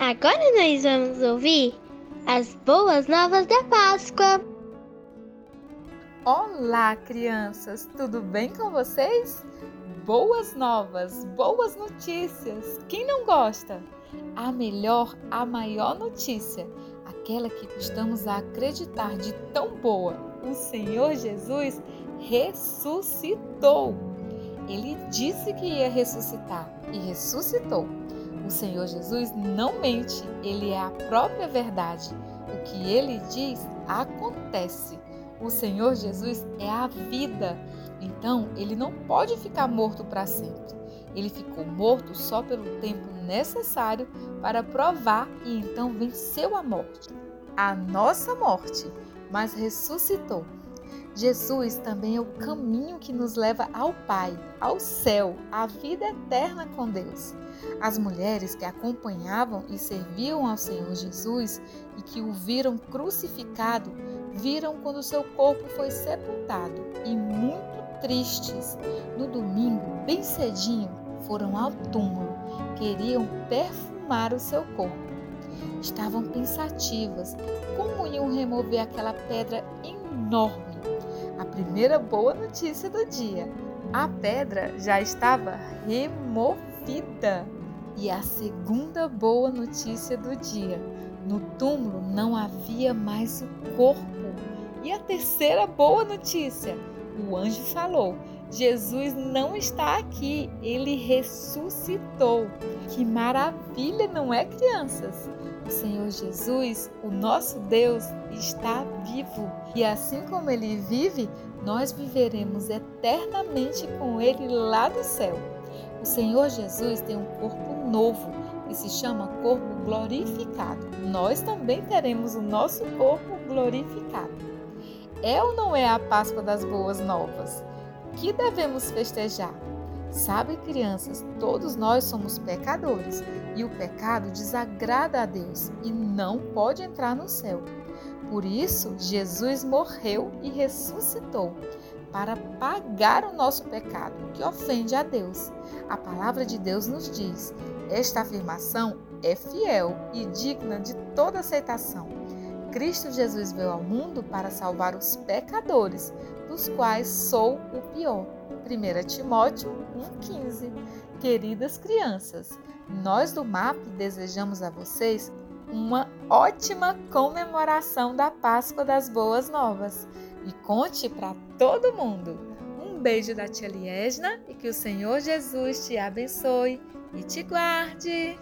Agora nós vamos ouvir as boas novas da Páscoa. Olá, crianças! Tudo bem com vocês? Boas novas, boas notícias! Quem não gosta? A melhor, a maior notícia, aquela que custamos a acreditar de tão boa, o Senhor Jesus ressuscitou. Ele disse que ia ressuscitar e ressuscitou. O Senhor Jesus não mente, ele é a própria verdade. O que ele diz acontece. O Senhor Jesus é a vida. Então, ele não pode ficar morto para sempre. Ele ficou morto só pelo tempo necessário para provar e então venceu a morte, a nossa morte, mas ressuscitou. Jesus também é o caminho que nos leva ao Pai, ao céu, à vida eterna com Deus. As mulheres que acompanhavam e serviam ao Senhor Jesus e que o viram crucificado, viram quando seu corpo foi sepultado e muito tristes. No domingo, bem cedinho, foram ao túmulo, queriam perfumar o seu corpo. Estavam pensativas como iam remover aquela pedra enorme a primeira boa notícia do dia. A pedra já estava removida. E a segunda boa notícia do dia: no túmulo não havia mais o corpo. E a terceira boa notícia: o anjo falou: Jesus não está aqui, ele ressuscitou. Que maravilha, não é, crianças? O Senhor Jesus, o nosso Deus, está vivo e assim como ele vive, nós viveremos eternamente com ele lá no céu. O Senhor Jesus tem um corpo novo que se chama corpo glorificado. Nós também teremos o nosso corpo glorificado. É ou não é a Páscoa das Boas Novas? Que devemos festejar? Sabe, crianças, todos nós somos pecadores e o pecado desagrada a Deus e não pode entrar no céu. Por isso, Jesus morreu e ressuscitou para pagar o nosso pecado que ofende a Deus. A palavra de Deus nos diz: esta afirmação é fiel e digna de toda aceitação. Cristo Jesus veio ao mundo para salvar os pecadores, dos quais sou o pior. 1 Timóteo 1,15. Queridas crianças, nós do MAP desejamos a vocês uma ótima comemoração da Páscoa das Boas Novas e conte para todo mundo. Um beijo da tia Liesna e que o Senhor Jesus te abençoe e te guarde.